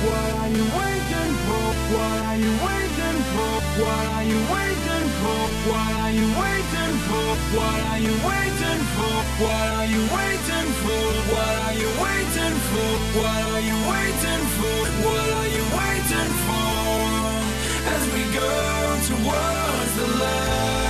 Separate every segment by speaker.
Speaker 1: What are you waiting for? What are you waiting for? What are you waiting for? What are you waiting for? What are you waiting for? What are you waiting for? What are you waiting for? What are you waiting for? What are you waiting for? As we go towards the light.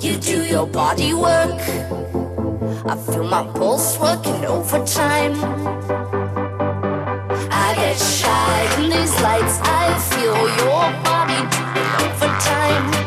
Speaker 2: You do your body work. I feel my pulse working overtime. I get shy in these lights. I feel your body doing overtime.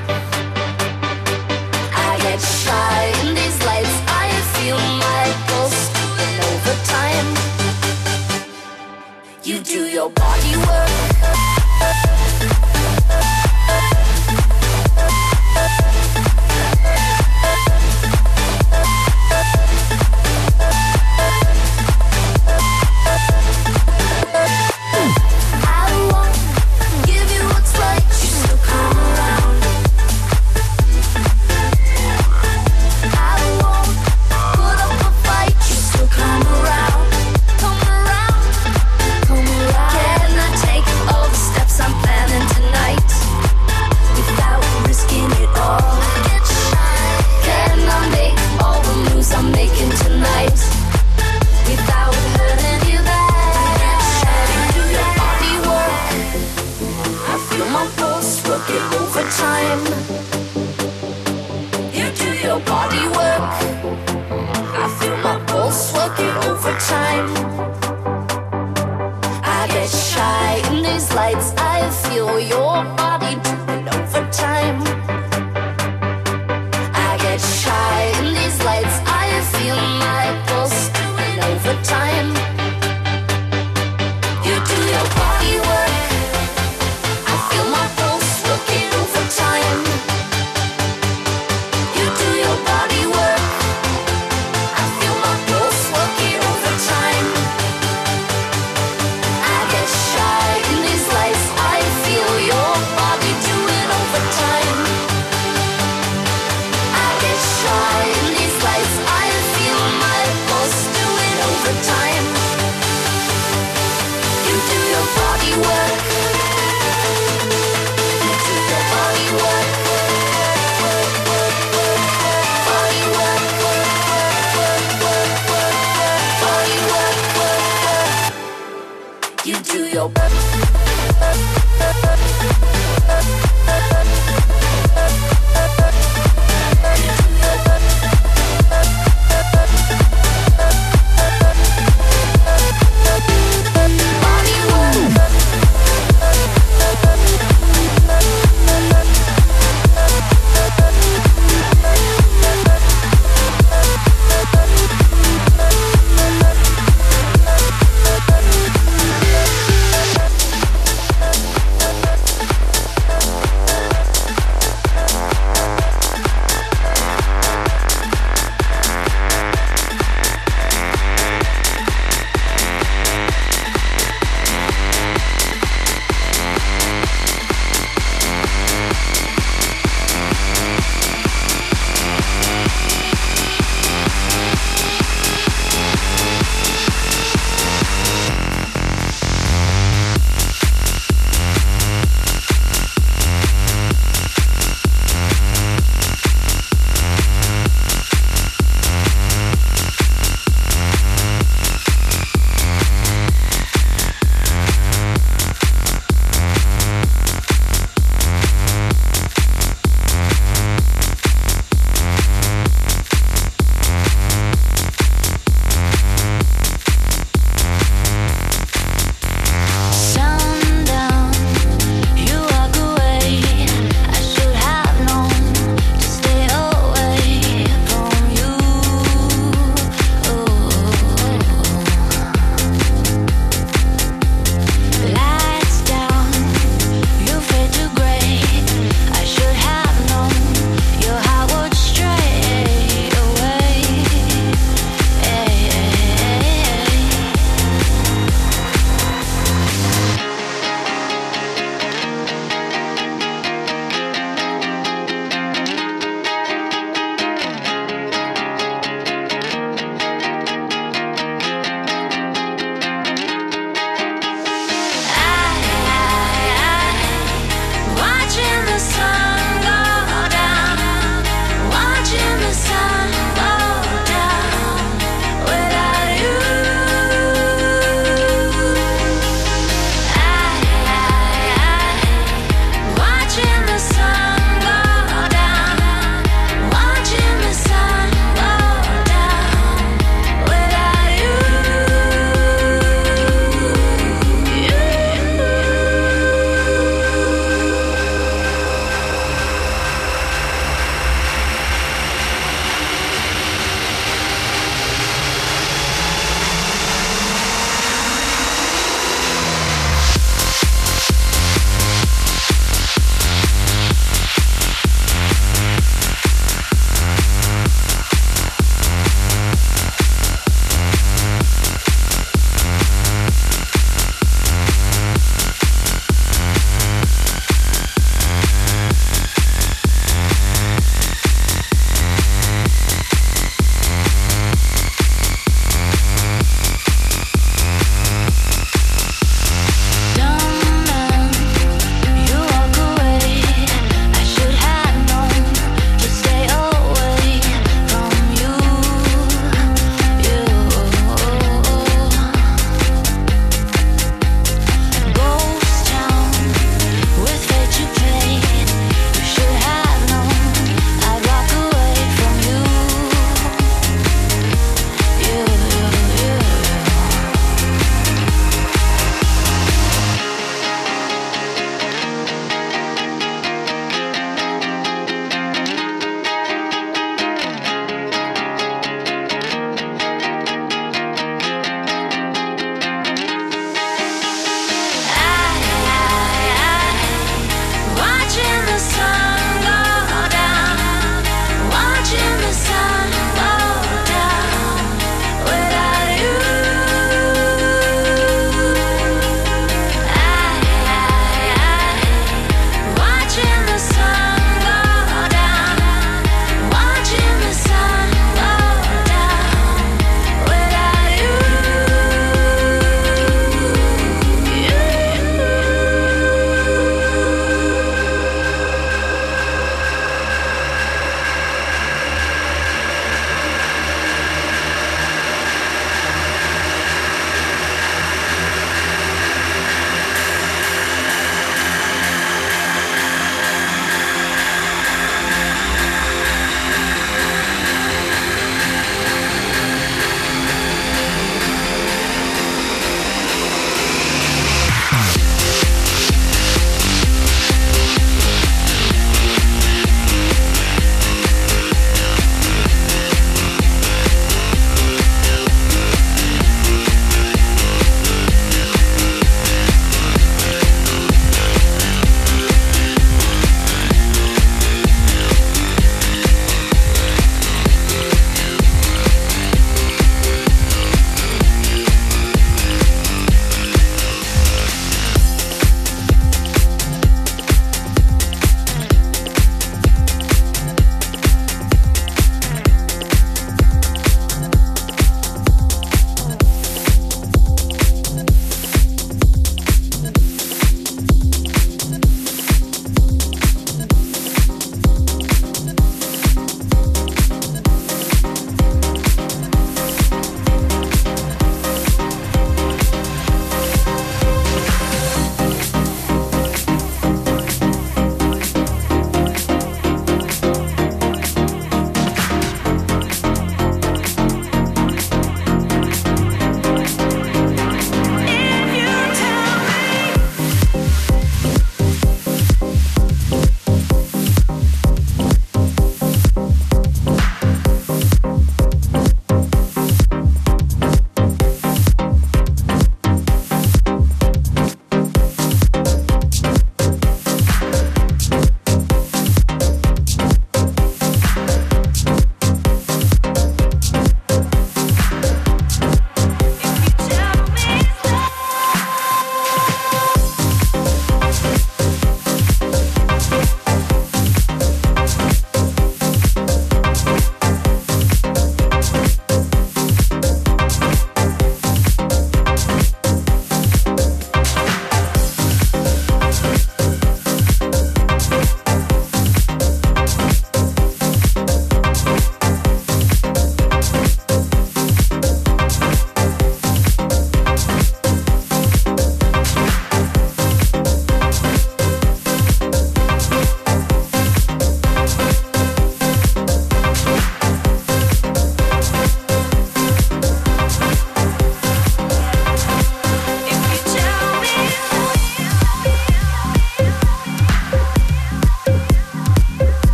Speaker 2: time. I get shy in these lights, I feel your body.